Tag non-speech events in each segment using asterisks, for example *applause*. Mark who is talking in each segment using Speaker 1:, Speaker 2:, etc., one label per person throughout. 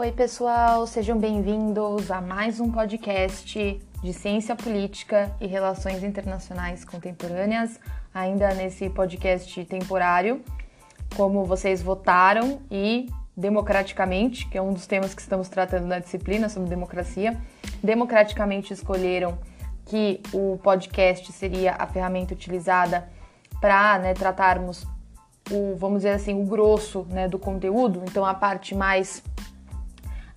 Speaker 1: Oi, pessoal, sejam bem-vindos a mais um podcast de ciência política e relações internacionais contemporâneas, ainda nesse podcast temporário. Como vocês votaram e democraticamente, que é um dos temas que estamos tratando na disciplina sobre democracia, democraticamente escolheram que o podcast seria a ferramenta utilizada para né, tratarmos o, vamos dizer assim, o grosso né, do conteúdo, então a parte mais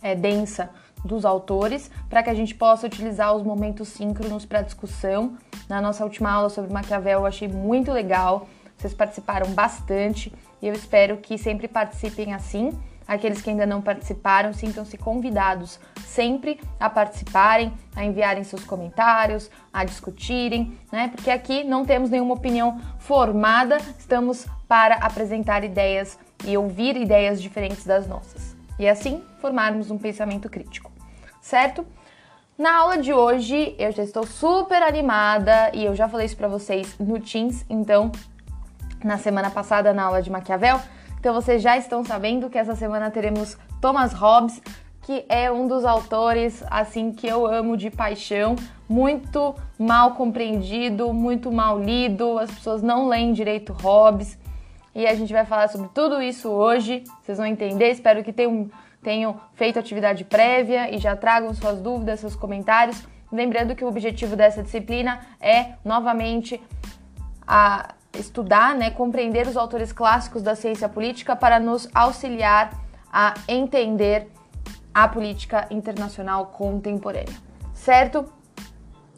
Speaker 1: é, densa dos autores, para que a gente possa utilizar os momentos síncronos para discussão. Na nossa última aula sobre Maquiavel eu achei muito legal, vocês participaram bastante e eu espero que sempre participem assim. Aqueles que ainda não participaram, sintam-se convidados sempre a participarem, a enviarem seus comentários, a discutirem, né? Porque aqui não temos nenhuma opinião formada, estamos para apresentar ideias e ouvir ideias diferentes das nossas. E assim formarmos um pensamento crítico, certo? Na aula de hoje eu já estou super animada e eu já falei isso para vocês no Teams, então na semana passada na aula de Maquiavel, então vocês já estão sabendo que essa semana teremos Thomas Hobbes, que é um dos autores assim que eu amo de paixão, muito mal compreendido, muito mal lido, as pessoas não leem direito Hobbes. E a gente vai falar sobre tudo isso hoje. Vocês vão entender, espero que tenham, tenham feito atividade prévia e já tragam suas dúvidas, seus comentários. Lembrando que o objetivo dessa disciplina é novamente a estudar, né, compreender os autores clássicos da ciência política para nos auxiliar a entender a política internacional contemporânea, certo?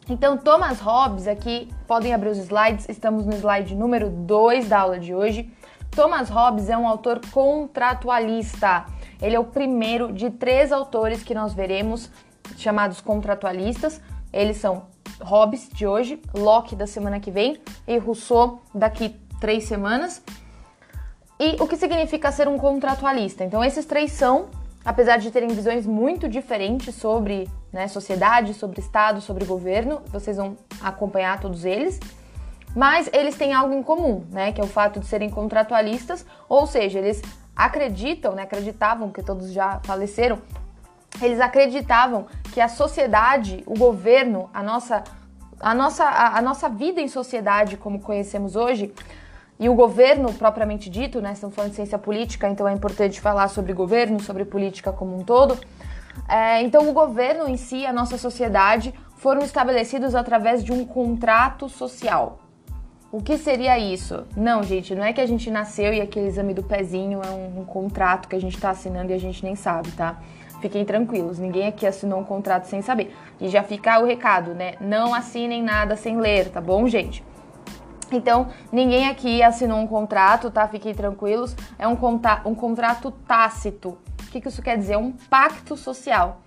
Speaker 1: Então, Thomas Hobbes, aqui podem abrir os slides, estamos no slide número 2 da aula de hoje. Thomas Hobbes é um autor contratualista. Ele é o primeiro de três autores que nós veremos chamados contratualistas. Eles são Hobbes de hoje, Locke da semana que vem e Rousseau daqui três semanas. E o que significa ser um contratualista? Então, esses três são, apesar de terem visões muito diferentes sobre né, sociedade, sobre Estado, sobre governo, vocês vão acompanhar todos eles, mas eles têm algo em comum, né, que é o fato de serem contratualistas, ou seja, eles acreditam, né, acreditavam, que todos já faleceram, eles acreditavam que a sociedade, o governo, a nossa, a nossa, a, a nossa vida em sociedade, como conhecemos hoje, e o governo propriamente dito, né? Estamos falando de ciência política, então é importante falar sobre governo, sobre política como um todo. É, então, o governo em si, a nossa sociedade, foram estabelecidos através de um contrato social. O que seria isso? Não, gente, não é que a gente nasceu e aquele exame do pezinho é um, um contrato que a gente está assinando e a gente nem sabe, tá? Fiquem tranquilos, ninguém aqui assinou um contrato sem saber. E já fica o recado, né? Não assinem nada sem ler, tá bom, gente? Então, ninguém aqui assinou um contrato, tá? Fiquem tranquilos. É um, conta um contrato tácito. O que, que isso quer dizer? É um pacto social.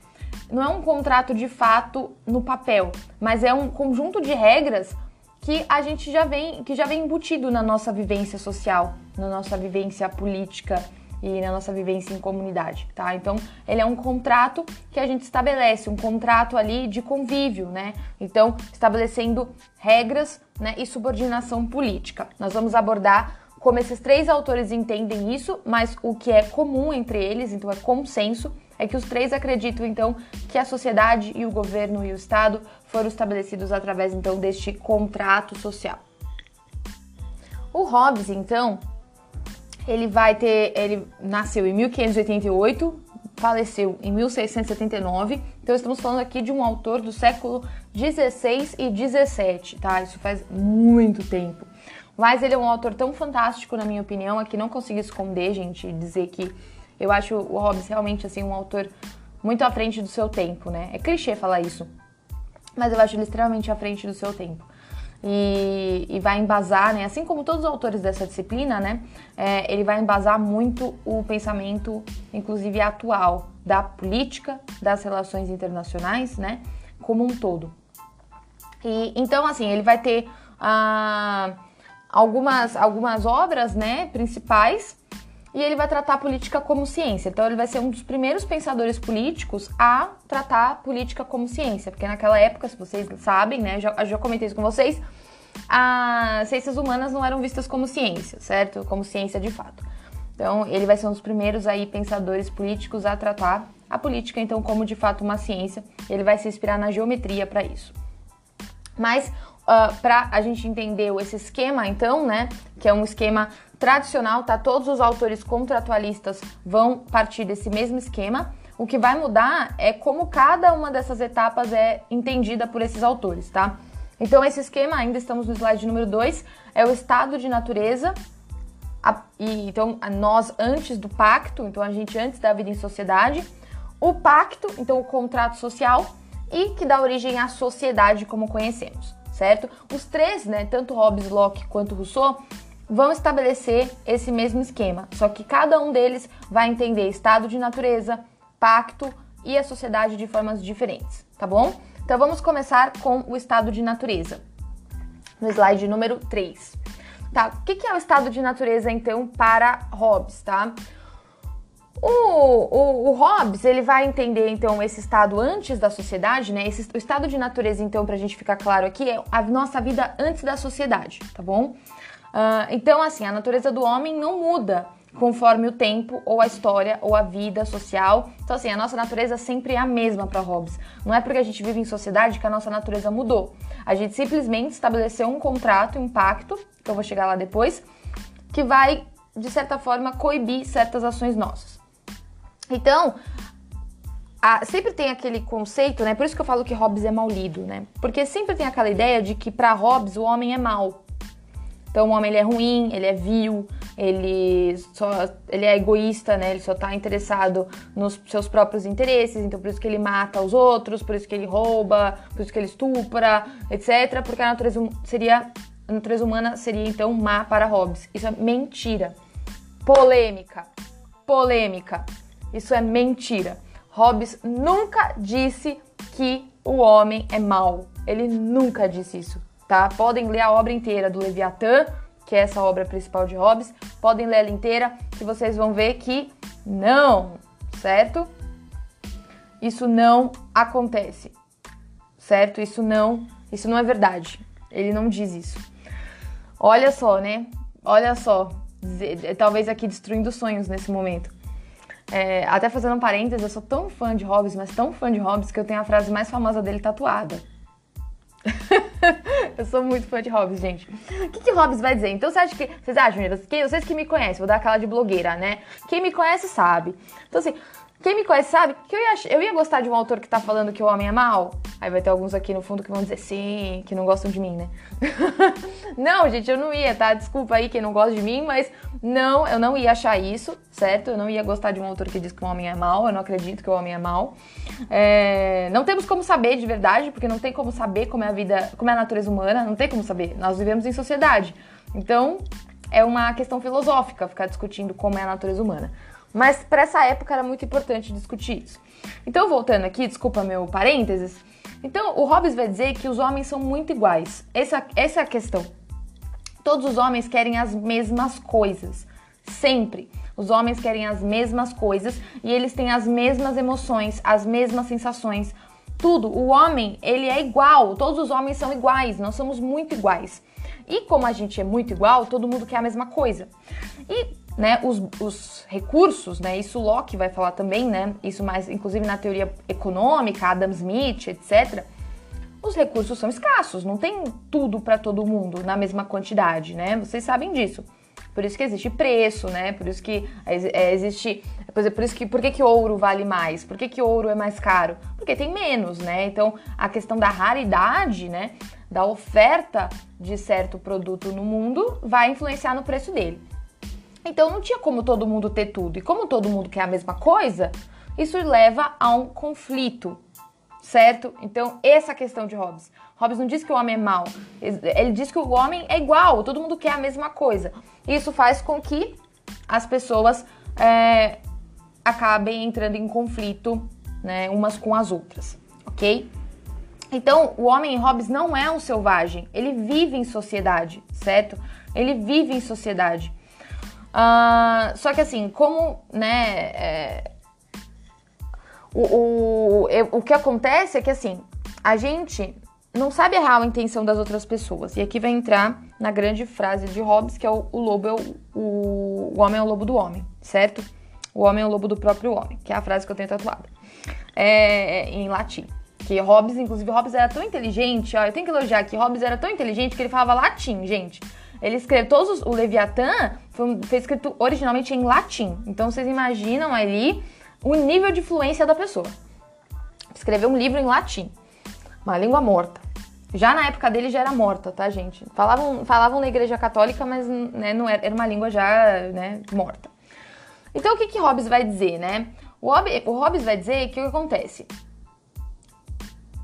Speaker 1: Não é um contrato de fato no papel, mas é um conjunto de regras que a gente já vem, que já vem embutido na nossa vivência social, na nossa vivência política, e na nossa vivência em comunidade, tá? Então, ele é um contrato que a gente estabelece, um contrato ali de convívio, né? Então, estabelecendo regras, né, e subordinação política. Nós vamos abordar como esses três autores entendem isso, mas o que é comum entre eles, então é consenso, é que os três acreditam então que a sociedade e o governo e o Estado foram estabelecidos através então deste contrato social. O Hobbes, então, ele vai ter. Ele nasceu em 1588, faleceu em 1679. Então estamos falando aqui de um autor do século 16 e 17, tá? Isso faz muito tempo. Mas ele é um autor tão fantástico, na minha opinião, aqui não consigo esconder, gente, dizer que eu acho o Hobbes realmente assim um autor muito à frente do seu tempo, né? É clichê falar isso, mas eu acho ele extremamente à frente do seu tempo e, e, vai embasar, né, assim como todos os autores dessa disciplina, né, é, ele vai embasar muito o pensamento, inclusive atual, da política, das relações internacionais, né, como um todo. E então, assim, ele vai ter ah, algumas, algumas obras, né, principais e ele vai tratar a política como ciência. Então, ele vai ser um dos primeiros pensadores políticos a tratar a política como ciência, porque naquela época, se vocês sabem, né, já, já comentei isso com vocês, as ciências humanas não eram vistas como ciência, certo? Como ciência de fato. Então, ele vai ser um dos primeiros aí pensadores políticos a tratar a política, então, como de fato uma ciência. Ele vai se inspirar na geometria para isso. Mas, uh, ah, para a gente entender esse esquema, então, né, que é um esquema tradicional, tá? Todos os autores contratualistas vão partir desse mesmo esquema. O que vai mudar é como cada uma dessas etapas é entendida por esses autores, tá? Então, esse esquema, ainda estamos no slide número 2, é o estado de natureza. A, e, então, a nós antes do pacto, então a gente antes da vida em sociedade. O pacto, então o contrato social, e que dá origem à sociedade como conhecemos, certo? Os três, né, tanto Hobbes, Locke quanto Rousseau, vão estabelecer esse mesmo esquema, só que cada um deles vai entender estado de natureza, pacto e a sociedade de formas diferentes, tá bom? Então vamos começar com o estado de natureza. No slide número 3. Tá, o que é o estado de natureza então para Hobbes, tá? O, o, o, Hobbes ele vai entender então esse estado antes da sociedade, né? Esse, o estado de natureza, então, para a gente ficar claro aqui, é a nossa vida antes da sociedade, tá bom? Uh, então, assim, a natureza do homem não muda conforme o tempo, ou a história, ou a vida social. Então, assim, a nossa natureza sempre é a mesma para Hobbes. Não é porque a gente vive em sociedade que a nossa natureza mudou. A gente simplesmente estabeleceu um contrato, um pacto, que eu vou chegar lá depois, que vai, de certa forma, coibir certas ações nossas. Então, a, sempre tem aquele conceito, né? Por isso que eu falo que Hobbes é mal lido, né? Porque sempre tem aquela ideia de que para Hobbes o homem é mau. Então o homem ele é ruim, ele é vil, ele só ele é egoísta, né? Ele só tá interessado nos seus próprios interesses, então por isso que ele mata os outros, por isso que ele rouba, por isso que ele estupra, etc, porque a natureza seria a natureza humana seria então má para Hobbes. Isso é mentira. Polêmica. Polêmica. Isso é mentira. Hobbes nunca disse que o homem é mau. Ele nunca disse isso tá? Podem ler a obra inteira do Leviatã, que é essa obra principal de Hobbes. Podem ler ela inteira, que vocês vão ver que não, certo? Isso não acontece, certo? Isso não, isso não é verdade. Ele não diz isso. Olha só, né? Olha só, talvez aqui destruindo sonhos nesse momento. É, até fazendo um parênteses, eu sou tão fã de Hobbes, mas tão fã de Hobbes que eu tenho a frase mais famosa dele tatuada. *laughs* eu sou muito fã de Hobbes, gente. O que, que Hobbes vai dizer? Então, você acha que. Vocês acham, meninas? Quem, vocês que me conhecem, vou dar aquela de blogueira, né? Quem me conhece sabe. Então, assim, quem me conhece sabe que eu ia, eu ia gostar de um autor que tá falando que o homem é mau. Aí vai ter alguns aqui no fundo que vão dizer sim, que não gostam de mim, né? *laughs* não, gente, eu não ia, tá? Desculpa aí quem não gosta de mim, mas não, eu não ia achar isso, certo? Eu não ia gostar de um autor que diz que o homem é mau, eu não acredito que o homem é mau. É, não temos como saber de verdade, porque não tem como saber como é a vida, como é a natureza humana, não tem como saber. Nós vivemos em sociedade. Então, é uma questão filosófica ficar discutindo como é a natureza humana. Mas para essa época era muito importante discutir isso. Então, voltando aqui, desculpa meu parênteses. Então, o Hobbes vai dizer que os homens são muito iguais. Essa, essa é a questão. Todos os homens querem as mesmas coisas. Sempre. Os homens querem as mesmas coisas e eles têm as mesmas emoções, as mesmas sensações. Tudo. O homem, ele é igual. Todos os homens são iguais. Nós somos muito iguais. E como a gente é muito igual, todo mundo quer a mesma coisa. E né, os, os, recursos, né, isso Locke vai falar também, né, isso mais inclusive na teoria econômica, Adam Smith, etc. Os recursos são escassos, não tem tudo para todo mundo na mesma quantidade, né? Vocês sabem disso. Por isso que existe preço, né? Por isso que é, existe, por, exemplo, por isso que por que, que ouro vale mais? Por que, que ouro é mais caro? Porque tem menos, né? Então a questão da raridade, né? Da oferta de certo produto no mundo vai influenciar no preço dele. Então não tinha como todo mundo ter tudo. E como todo mundo quer a mesma coisa, isso leva a um conflito, certo? Então, essa questão de Hobbes. Hobbes não diz que o homem é mau, ele diz que o homem é igual, todo mundo quer a mesma coisa. Isso faz com que as pessoas é, acabem entrando em conflito né, umas com as outras, ok? Então, o homem em Hobbes não é um selvagem, ele vive em sociedade, certo? Ele vive em sociedade. Uh, só que assim, como, né, é, o, o, o que acontece é que assim, a gente não sabe a real intenção das outras pessoas. E aqui vai entrar na grande frase de Hobbes, que é o, o lobo é o, o, o, homem é o lobo do homem, certo? O homem é o lobo do próprio homem, que é a frase que eu tenho tatuada. É, em latim. Que Hobbes, inclusive, Hobbes era tão inteligente, ó, eu tenho que elogiar aqui, Hobbes era tão inteligente que ele falava latim, gente. Ele escreveu todos os, o Leviatã foi, foi escrito originalmente em latim. Então vocês imaginam ali o nível de fluência da pessoa. Escreveu um livro em latim, uma língua morta. Já na época dele já era morta, tá, gente? Falavam, falavam na igreja católica, mas né, não era, era uma língua já né, morta. Então o que, que Hobbes vai dizer, né? O Hobbes, o Hobbes vai dizer que o que acontece?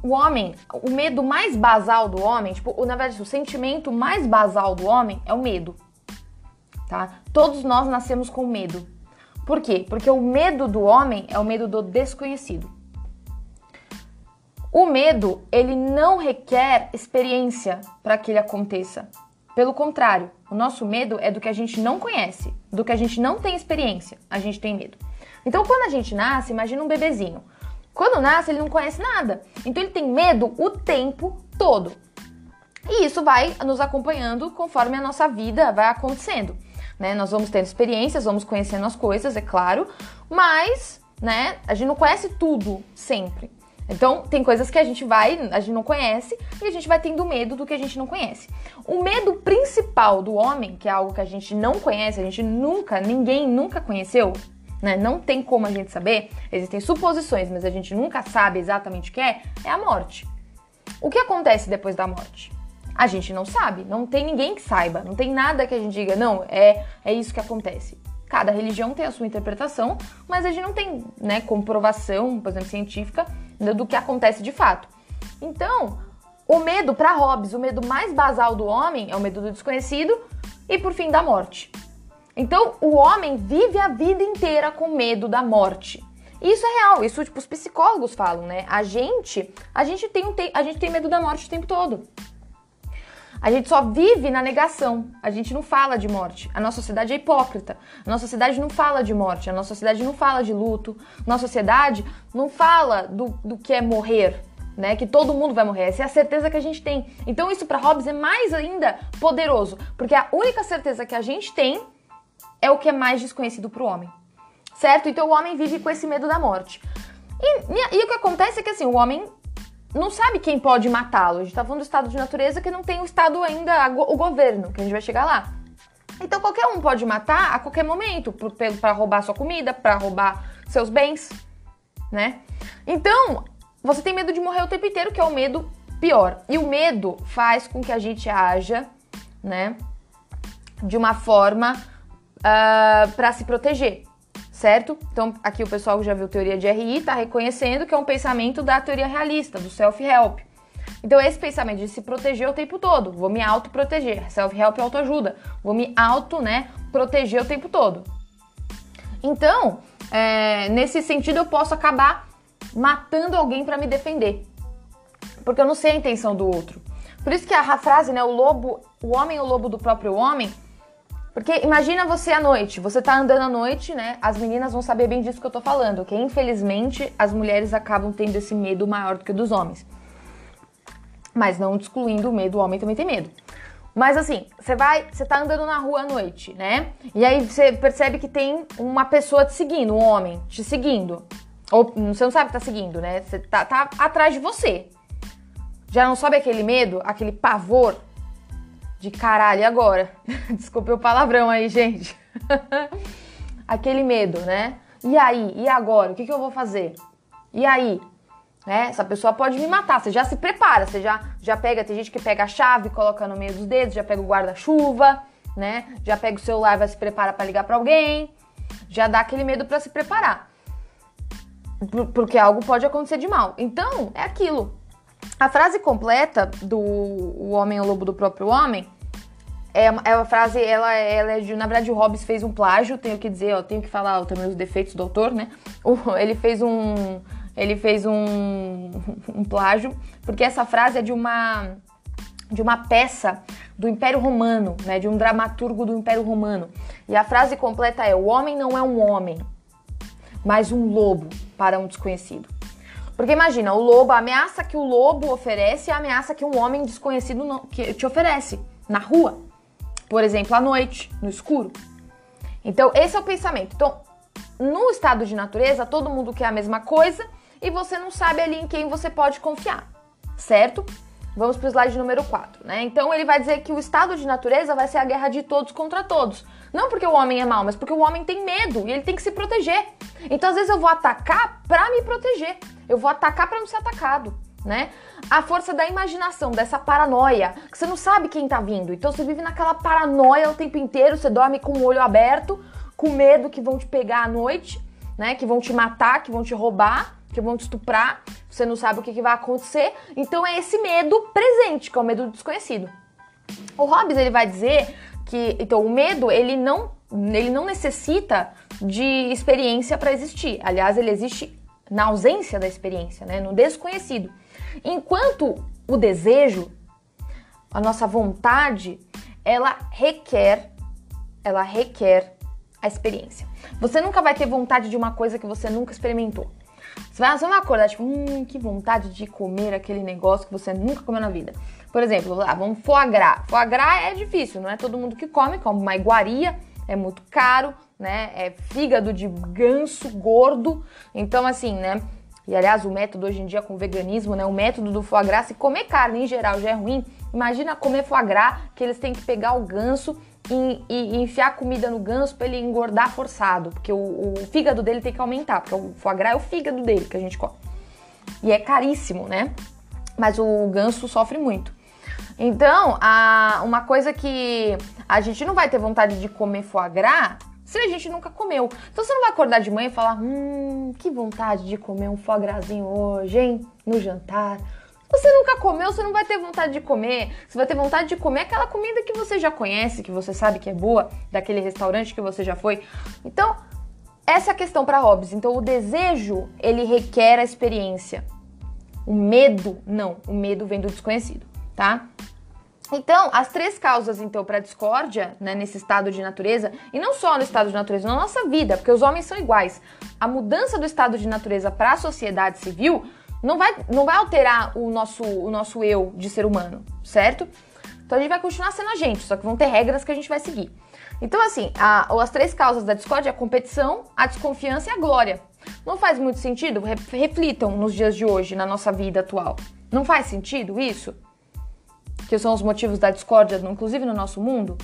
Speaker 1: O homem, o medo mais basal do homem, tipo, na verdade, o sentimento mais basal do homem é o medo. Tá? Todos nós nascemos com medo. Por quê? Porque o medo do homem é o medo do desconhecido. O medo, ele não requer experiência para que ele aconteça. Pelo contrário, o nosso medo é do que a gente não conhece, do que a gente não tem experiência, a gente tem medo. Então, quando a gente nasce, imagina um bebezinho. Quando nasce, ele não conhece nada. Então, ele tem medo o tempo todo. E isso vai nos acompanhando conforme a nossa vida vai acontecendo. Né? Nós vamos tendo experiências, vamos conhecendo as coisas, é claro, mas né, a gente não conhece tudo sempre. Então, tem coisas que a gente vai, a gente não conhece e a gente vai tendo medo do que a gente não conhece. O medo principal do homem, que é algo que a gente não conhece, a gente nunca, ninguém nunca conheceu, né? Não tem como a gente saber. Existem suposições, mas a gente nunca sabe exatamente o que é, é a morte. O que acontece depois da morte? A gente não sabe, não tem ninguém que saiba, não tem nada que a gente diga, não, é, é isso que acontece. Cada religião tem a sua interpretação, mas a gente não tem né, comprovação, por exemplo, científica do que acontece de fato. Então, o medo para Hobbes, o medo mais basal do homem é o medo do desconhecido e por fim da morte. Então, o homem vive a vida inteira com medo da morte. Isso é real, isso tipo os psicólogos falam, né? A gente, a gente tem um a gente tem medo da morte o tempo todo. A gente só vive na negação. A gente não fala de morte. A nossa sociedade é hipócrita. A nossa sociedade não fala de morte. A nossa sociedade não fala de luto. A nossa sociedade não fala do, do que é morrer. Né, que todo mundo vai morrer, essa é a certeza que a gente tem. Então, isso para Hobbes é mais ainda poderoso, porque a única certeza que a gente tem é o que é mais desconhecido para o homem, certo? Então, o homem vive com esse medo da morte. E, e, e o que acontece é que assim, o homem não sabe quem pode matá-lo. A gente tá falando do estado de natureza que não tem o estado ainda, o governo, que a gente vai chegar lá. Então qualquer um pode matar a qualquer momento para roubar sua comida, para roubar seus bens, né? Então, você tem medo de morrer o tempo inteiro, que é o medo pior. E o medo faz com que a gente haja, né, de uma forma uh, ah, para se proteger certo? Então, aqui o pessoal que já viu teoria de RI está reconhecendo que é um pensamento da teoria realista, do self-help. Então, esse pensamento de se proteger o tempo todo, vou me auto-proteger, self-help é autoajuda, vou me auto, né, proteger o tempo todo. Então, é, nesse sentido, eu posso acabar matando alguém para me defender, porque eu não sei a intenção do outro. Por isso que a frase, né, o lobo, o homem é o lobo do próprio homem, porque imagina você à noite, você tá andando à noite, né? As meninas vão saber bem disso que eu tô falando, que infelizmente as mulheres acabam tendo esse medo maior do que dos homens. Mas não excluindo o medo, o homem também tem medo. Mas assim, você vai, você tá andando na rua à noite, né? E aí você percebe que tem uma pessoa te seguindo, um homem te seguindo. Ou você não sabe que tá seguindo, né? Você tá, tá atrás de você. Já não sobe aquele medo, aquele pavor de caralho, agora? *laughs* Desculpe o palavrão aí, gente. *laughs* Aquele medo, né? E aí? E agora? O que, que eu vou fazer? E aí? Né? Essa pessoa pode me matar. Você já se prepara, você já, já pega. Tem gente que pega a chave, coloca no meio dos dedos, já pega o guarda-chuva, né? Já pega o celular e vai se prepara para ligar para alguém. Já dá aquele medo para se preparar. Porque algo pode acontecer de mal. Então, é aquilo. A frase completa do O Homem é o Lobo do Próprio Homem é, é uma frase, ela, ela é de. Na verdade, o Hobbes fez um plágio, tenho que dizer, ó, tenho que falar também os defeitos do autor, né? O, ele fez um. Ele fez um, *laughs* um plágio, porque essa frase é de uma de uma peça do Império Romano, né, de um dramaturgo do Império Romano. E a frase completa é: "O homem não é um homem, mas um lobo para um desconhecido". Porque imagina, o lobo, a ameaça que o lobo oferece é a ameaça que um homem desconhecido não, que te oferece na rua. Por exemplo, à noite, no escuro. Então, esse é o pensamento. Então, no estado de natureza, todo mundo quer a mesma coisa e você não sabe ali em quem você pode confiar, certo? Vamos para o slide número 4, né? Então ele vai dizer que o estado de natureza vai ser a guerra de todos contra todos. Não porque o homem é mau, mas porque o homem tem medo e ele tem que se proteger. Então às vezes eu vou atacar para me proteger. Eu vou atacar para não ser atacado, né? A força da imaginação, dessa paranoia, que você não sabe quem tá vindo. Então você vive naquela paranoia o tempo inteiro, você dorme com o olho aberto, com medo que vão te pegar à noite, né? Que vão te matar, que vão te roubar, que vão te estuprar. Você não sabe o que, que vai acontecer. Então é esse medo presente, que é o medo do desconhecido. O Hobbes ele vai dizer que então o medo ele não ele não necessita de experiência para existir. Aliás, ele existe na ausência da experiência, né? no desconhecido. Enquanto o desejo, a nossa vontade, ela requer, ela requer a experiência. Você nunca vai ter vontade de uma coisa que você nunca experimentou. Você vai, você vai acordar, tipo, hum, que vontade de comer aquele negócio que você nunca comeu na vida. Por exemplo, ah, vamos foie gras. Foie gras é difícil, não é todo mundo que come, come uma iguaria, é muito caro, né? É fígado de ganso gordo. Então, assim, né? E aliás, o método hoje em dia com o veganismo, né? O método do foie gras, se comer carne em geral já é ruim, imagina comer foie gras, que eles têm que pegar o ganso e, e, e enfiar comida no ganso para ele engordar forçado, porque o, o, fígado dele tem que aumentar, porque o foie gras é o fígado dele que a gente come. E é caríssimo, né? Mas o ganso sofre muito. Então, a, uma coisa que a gente não vai ter vontade de comer foie gras se a gente nunca comeu. Então você não vai acordar de manhã e falar: hum, que vontade de comer um foie grasinho hoje, hein? No jantar. Você nunca comeu, você não vai ter vontade de comer. Você vai ter vontade de comer aquela comida que você já conhece, que você sabe que é boa, daquele restaurante que você já foi. Então, essa é a questão para Hobbes. Então, o desejo, ele requer a experiência. O medo, não. O medo vem do desconhecido, tá? Então, as três causas, então, para discórdia, né, nesse estado de natureza, e não só no estado de natureza, na nossa vida, porque os homens são iguais. A mudança do estado de natureza para a sociedade civil não vai, não vai alterar o nosso, o nosso eu de ser humano, certo? Então a gente vai continuar sendo a gente, só que vão ter regras que a gente vai seguir. Então, assim, a, as três causas da discórdia é a competição, a desconfiança e a glória. Não faz muito sentido? Reflitam nos dias de hoje, na nossa vida atual. Não faz sentido isso? Que são os motivos da discórdia, inclusive no nosso mundo,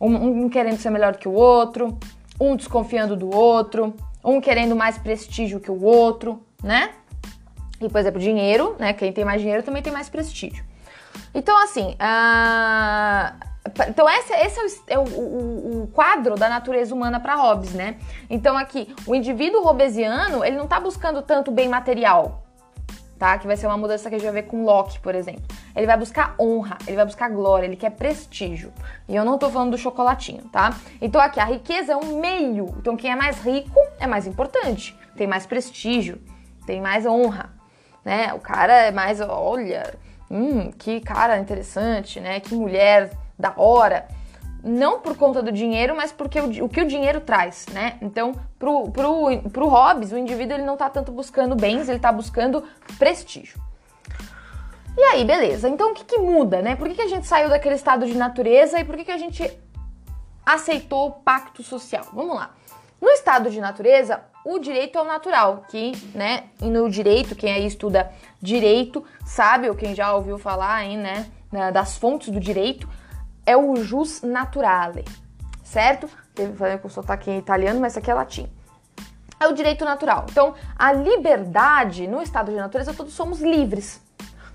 Speaker 1: um, um querendo ser melhor que o outro, um desconfiando do outro, um querendo mais prestígio que o outro, né? E, por exemplo, dinheiro, né? Quem tem mais dinheiro também tem mais prestígio. Então, assim, uh... então esse, esse é, o, é o, o, o, quadro da natureza humana para Hobbes, né? Então aqui, o indivíduo hobbesiano, ele não está buscando tanto bem material, tá? Que vai ser uma mudança que a gente vai ver com Locke, por exemplo. Ele vai buscar honra, ele vai buscar glória, ele quer prestígio. E eu não tô falando do chocolatinho, tá? Então aqui, a riqueza é um meio. Então quem é mais rico é mais importante, tem mais prestígio, tem mais honra, né? O cara é mais, olha, hum, que cara interessante, né? Que mulher da hora não por conta do dinheiro, mas porque o, o que o dinheiro traz, né? Então, pro, pro, pro Hobbes, o indivíduo ele não tá tanto buscando bens, ele tá buscando prestígio. E aí, beleza. Então, o que, que muda, né? Por que, que a gente saiu daquele estado de natureza e por que, que a gente aceitou o pacto social? Vamos lá. No estado de natureza, o direito é o natural, que, né, e no direito, quem aí estuda direito sabe, ou quem já ouviu falar aí, né, das fontes do direito, é o jus naturale, certo? Falei com sotaque em italiano, mas isso aqui é latim. É o direito natural. Então, a liberdade no estado de natureza, todos somos livres.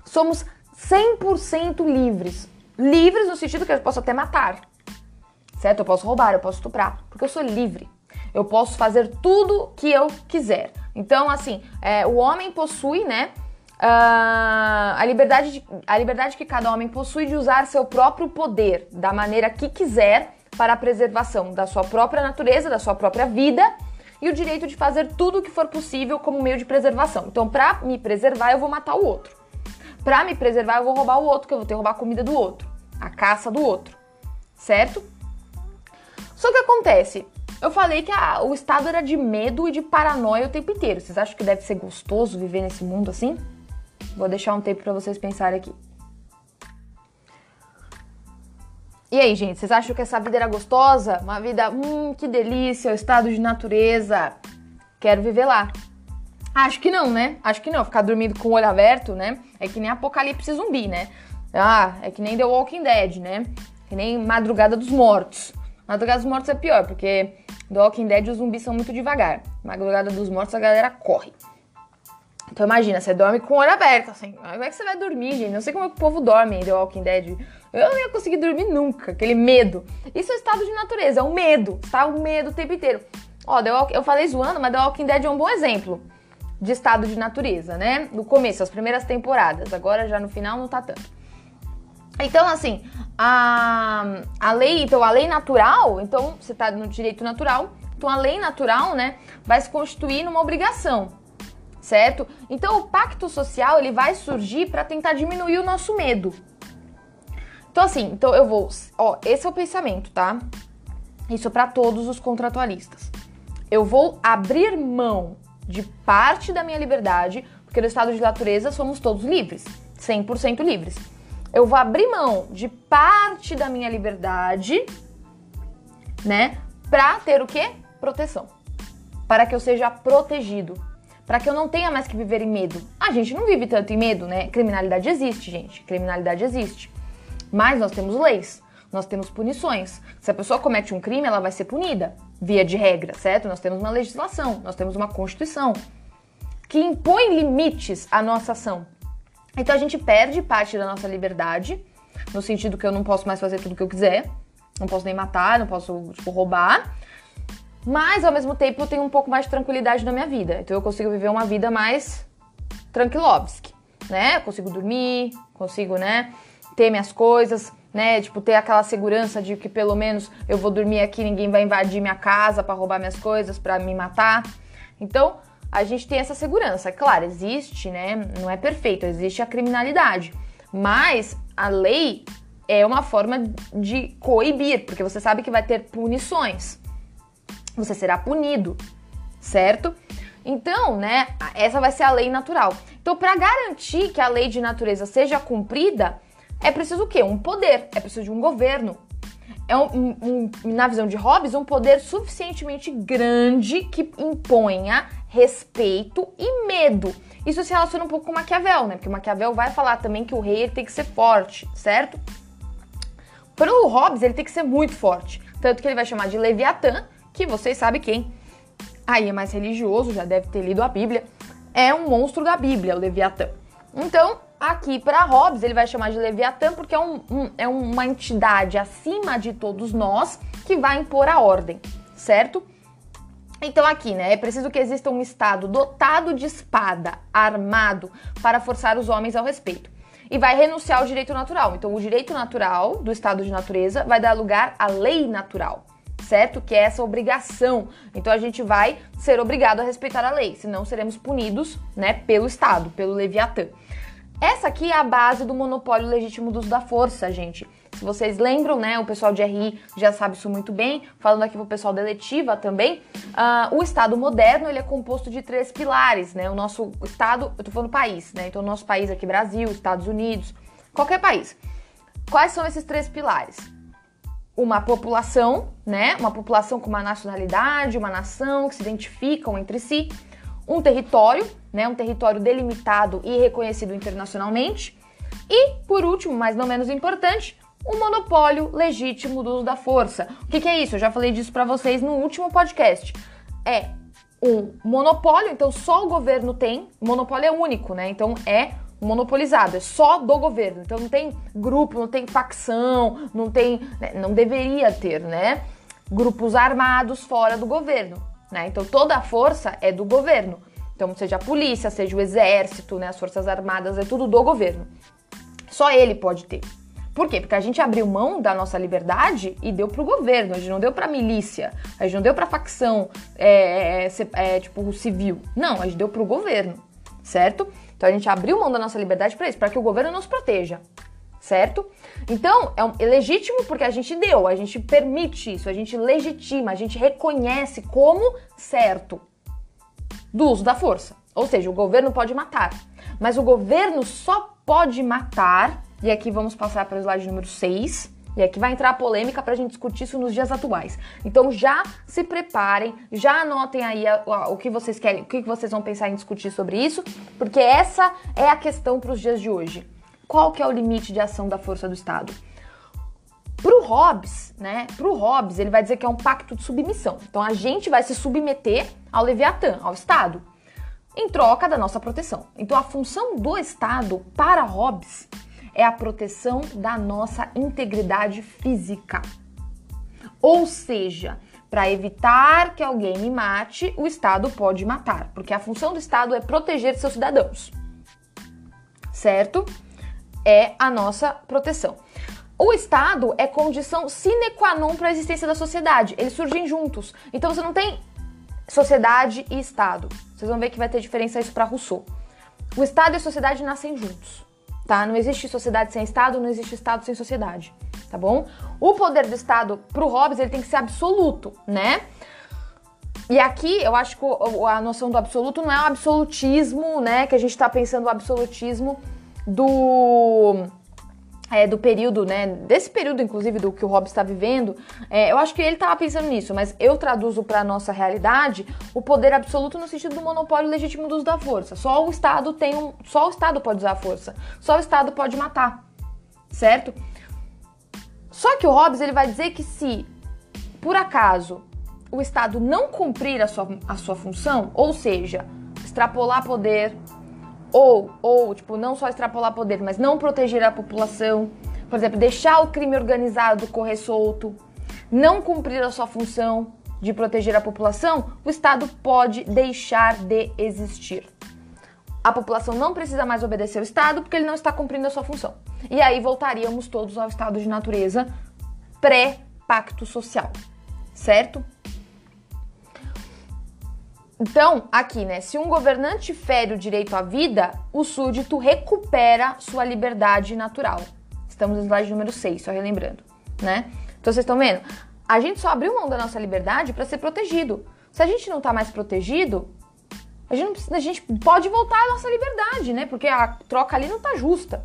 Speaker 1: Somos 100% livres. Livres no sentido que eu posso até matar, certo? Eu posso roubar, eu posso estuprar, porque eu sou livre. Eu posso fazer tudo que eu quiser. Então, assim, é, o homem possui, né, Uh, a, liberdade de, a liberdade que cada homem possui de usar seu próprio poder da maneira que quiser para a preservação da sua própria natureza, da sua própria vida e o direito de fazer tudo o que for possível como meio de preservação. Então, para me preservar, eu vou matar o outro. Para me preservar, eu vou roubar o outro, que eu vou ter que roubar a comida do outro, a caça do outro, certo? Só que acontece, Eu falei que a, o estado era de medo e de paranoia o tempo inteiro. Vocês acham que deve ser gostoso viver nesse mundo assim? Vou deixar um tempo para vocês pensarem aqui. E aí, gente, vocês acham que essa vida era gostosa? Uma vida, hum, que delícia, o estado de natureza. Quero viver lá. Acho que não, né? Acho que não. Ficar dormindo com o olho aberto, né? É que nem apocalipse zumbi, né? Ah, é que nem The Walking Dead, né? Que nem Madrugada dos Mortos. Madrugada dos Mortos é pior, porque The Walking Dead os zumbis são muito devagar. Madrugada dos Mortos a galera corre. Então imagina, você dorme com o olho aberto, assim. Como é que você vai dormir, gente? Não sei como é que o povo dorme em The Walking Dead. Eu não ia conseguir dormir nunca, aquele medo. Isso é o estado de natureza, é o medo. Está o medo o tempo inteiro. Ó, The Walking, eu falei zoando, mas The Walking Dead é um bom exemplo de estado de natureza, né? No começo, as primeiras temporadas. Agora já no final não tá tanto. Então, assim, a, a lei, então a lei natural, então você tá no direito natural, então a lei natural, né, vai se constituir numa obrigação, certo? Então o pacto social, ele vai surgir para tentar diminuir o nosso medo. Então assim, então eu vou, ó, esse é o pensamento, tá? Isso para todos os contratualistas. Eu vou abrir mão de parte da minha liberdade, porque no estado de natureza somos todos livres, 100% livres. Eu vou abrir mão de parte da minha liberdade, né, para ter o quê? Proteção. Para que eu seja protegido, para que eu não tenha mais que viver em medo. A gente não vive tanto em medo, né? Criminalidade existe, gente. Criminalidade existe. Mas nós temos leis, nós temos punições. Se a pessoa comete um crime, ela vai ser punida via de regra, certo? Nós temos uma legislação, nós temos uma constituição que impõe limites à nossa ação. Então a gente perde parte da nossa liberdade, no sentido que eu não posso mais fazer tudo o que eu quiser, não posso nem matar, não posso, tipo, roubar, mas ao mesmo tempo eu tenho um pouco mais de tranquilidade na minha vida. Então eu consigo viver uma vida mais tranquilovski, né? Eu consigo dormir, consigo, né, ter minhas coisas, né? Tipo, ter aquela segurança de que pelo menos eu vou dormir aqui, ninguém vai invadir minha casa para roubar minhas coisas, para me matar. Então, a gente tem essa segurança. Claro, existe, né? Não é perfeito, existe a criminalidade. Mas a lei é uma forma de coibir, porque você sabe que vai ter punições. Você será punido, certo? Então, né, essa vai ser a lei natural. Então, para garantir que a lei de natureza seja cumprida, é preciso o quê? Um poder, é preciso de um governo. É um, um, na visão de Hobbes, um poder suficientemente grande que imponha respeito e medo. Isso se relaciona um pouco com Maquiavel, né? Porque Maquiavel vai falar também que o rei tem que ser forte, certo? Para o Hobbes, ele tem que ser muito forte. Tanto que ele vai chamar de Leviatã, que vocês sabem quem. Aí é mais religioso, já deve ter lido a Bíblia. É um monstro da Bíblia, o Leviatã. Então, Aqui, para Hobbes, ele vai chamar de Leviatã porque é, um, um, é uma entidade acima de todos nós que vai impor a ordem, certo? Então aqui, né, é preciso que exista um Estado dotado de espada, armado, para forçar os homens ao respeito. E vai renunciar ao direito natural. Então o direito natural do estado de natureza vai dar lugar à lei natural, certo? Que é essa obrigação. Então a gente vai ser obrigado a respeitar a lei, senão seremos punidos, né, pelo Estado, pelo Leviatã. Essa aqui é a base do monopólio legítimo do uso da força, gente. Se vocês lembram, né, o pessoal de RI já sabe isso muito bem, falando aqui pro pessoal da eletiva também, uh, o Estado moderno ele é composto de três pilares, né? O nosso Estado, eu tô falando país, né? Então o nosso país aqui, Brasil, Estados Unidos, qualquer país. Quais são esses três pilares? Uma população, né? Uma população com uma nacionalidade, uma nação que se identificam entre si um território, né, um território delimitado e reconhecido internacionalmente. E, por último, mas não menos importante, o monopólio legítimo do uso da força. O que, que é isso? Eu já falei disso para vocês no último podcast. É um monopólio, então só o governo tem. Monopólio é único, né? Então é monopolizado, é só do governo. Então não tem grupo, não tem facção, não tem, né? não deveria ter, né? Grupos armados fora do governo né? Então toda a força é do governo. Então, seja a polícia, seja o exército, né, as forças armadas, é tudo do governo. Só ele pode ter. Por quê? Porque a gente abriu mão da nossa liberdade e deu pro governo, a gente não deu pra milícia, a gente não deu pra facção, é, é, é, tipo, civil. Não, a gente deu pro governo, certo? Então a gente abriu mão da nossa liberdade para isso, para que o governo nos proteja, certo? Então, é, um, é legítimo porque a gente deu, a gente permite isso, a gente legitima, a gente reconhece como certo do uso da força. Ou seja, o governo pode matar, mas o governo só pode matar, e aqui vamos passar para o slide número 6, e aqui vai entrar a polêmica para a gente discutir isso nos dias atuais. Então já se preparem, já anotem aí a, a, o que vocês querem, o que vocês vão pensar em discutir sobre isso, porque essa é a questão para os dias de hoje. Qual que é o limite de ação da força do Estado? Pro Hobbes, né? Pro Hobbes, ele vai dizer que é um pacto de submissão. Então a gente vai se submeter ao Leviatã, ao Estado, em troca da nossa proteção. Então a função do Estado para Hobbes é a proteção da nossa integridade física. Ou seja, para evitar que alguém me mate, o Estado pode matar, porque a função do Estado é proteger seus cidadãos. Certo? É a nossa proteção. O Estado é condição sine qua non para a existência da sociedade. Eles surgem juntos. Então você não tem sociedade e Estado. Vocês vão ver que vai ter diferença isso para Rousseau. O Estado e a sociedade nascem juntos tá? Não existe sociedade sem Estado, não existe Estado sem sociedade, tá bom? O poder do Estado pro Hobbes, ele tem que ser absoluto, né? E aqui eu acho que a noção do absoluto não é o absolutismo, né? Que a gente tá pensando o absolutismo do é, do período, né, desse período, inclusive, do que o Hobbes está vivendo, é, eu acho que ele estava pensando nisso, mas eu traduzo para a nossa realidade o poder absoluto no sentido do monopólio legítimo do uso da força. Só o Estado tem um, só o Estado pode usar a força, só o Estado pode matar, certo? Só que o Hobbes ele vai dizer que se, por acaso, o Estado não cumprir a sua, a sua função, ou seja, extrapolar poder, ou, ou, tipo, não só extrapolar poder, mas não proteger a população. Por exemplo, deixar o crime organizado correr solto, não cumprir a sua função de proteger a população, o Estado pode deixar de existir. A população não precisa mais obedecer ao Estado porque ele não está cumprindo a sua função. E aí voltaríamos todos ao estado de natureza pré-pacto social, certo? Então, aqui, né? Se um governante fere o direito à vida, o súdito recupera sua liberdade natural. Estamos no slide número 6, só relembrando, né? Então, vocês estão vendo? A gente só abriu mão da nossa liberdade para ser protegido. Se a gente não tá mais protegido, a gente, precisa, a gente pode voltar à nossa liberdade, né? Porque a troca ali não tá justa,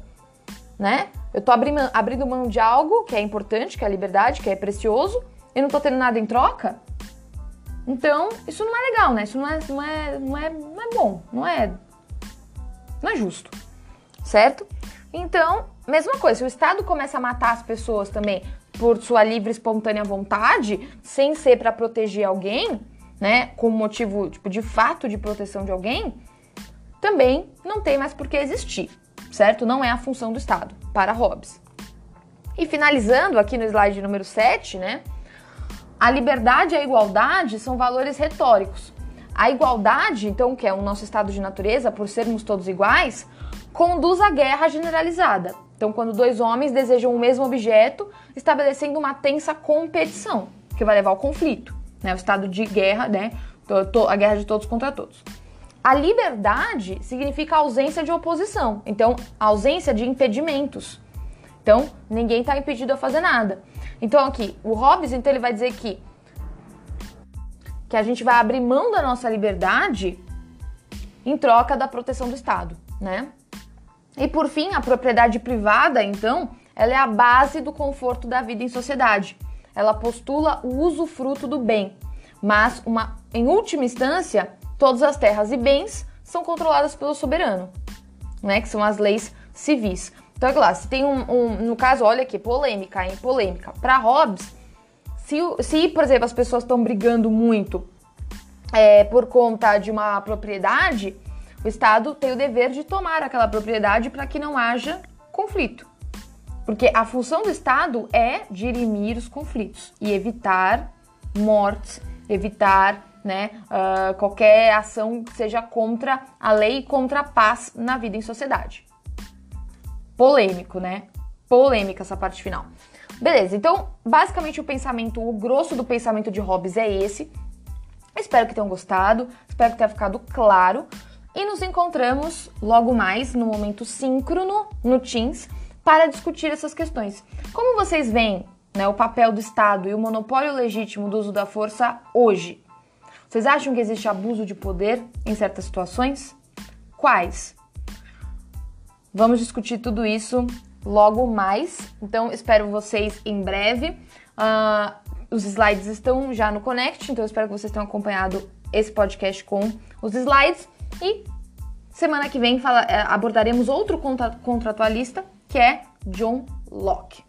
Speaker 1: né? Eu tô abrindo, abrindo mão de algo que é importante, que é a liberdade, que é precioso, e não tô tendo nada em troca. Então, isso não é legal, né? Isso não é, não é, não é, não é bom, não é, não é justo, certo? Então, mesma coisa, se o Estado começa a matar as pessoas também por sua livre espontânea vontade, sem ser para proteger alguém, né, com motivo tipo de fato de proteção de alguém, também não tem mais por que existir, certo? Não é a função do Estado para Hobbes. E finalizando aqui no slide número 7, né? A liberdade e a igualdade são valores retóricos. A igualdade, então, que é o nosso estado de natureza, por sermos todos iguais, conduz à guerra generalizada. Então, quando dois homens desejam o mesmo objeto, estabelecendo uma tensa competição, que vai levar ao conflito, né? O estado de guerra, né? A guerra de todos contra todos. A liberdade significa ausência de oposição, então ausência de impedimentos. Então, ninguém está impedido a fazer nada. Então aqui, o Hobbes, então ele vai dizer que que a gente vai abrir mão da nossa liberdade em troca da proteção do Estado, né? E por fim, a propriedade privada, então, ela é a base do conforto da vida em sociedade. Ela postula o usufruto do bem, mas uma, em última instância, todas as terras e bens são controladas pelo soberano, né? Que são as leis civis. Então, é claro, se tem um, um, no caso, olha aqui, polêmica, hein? Polêmica. Para Hobbes, se, se, por exemplo, as pessoas estão brigando muito é, por conta de uma propriedade, o Estado tem o dever de tomar aquela propriedade para que não haja conflito. Porque a função do Estado é dirimir os conflitos e evitar mortes, evitar né, uh, qualquer ação que seja contra a lei e contra a paz na vida em sociedade polêmico, né? Polêmica essa parte final. Beleza, então, basicamente o pensamento, o grosso do pensamento de Hobbes é esse. Espero que tenham gostado, espero que tenha ficado claro. E nos encontramos logo mais no momento síncrono no Teams para discutir essas questões. Como vocês veem né, o papel do Estado e o monopólio legítimo do uso da força hoje? Vocês acham que existe abuso de poder em certas situações? Quais? Vamos discutir tudo isso logo mais. Então, espero vocês em breve. Uh, os slides estão já no Connect, então espero que vocês tenham acompanhado esse podcast com os slides. E semana que vem fala, eh, abordaremos outro contratualista, que é John Locke.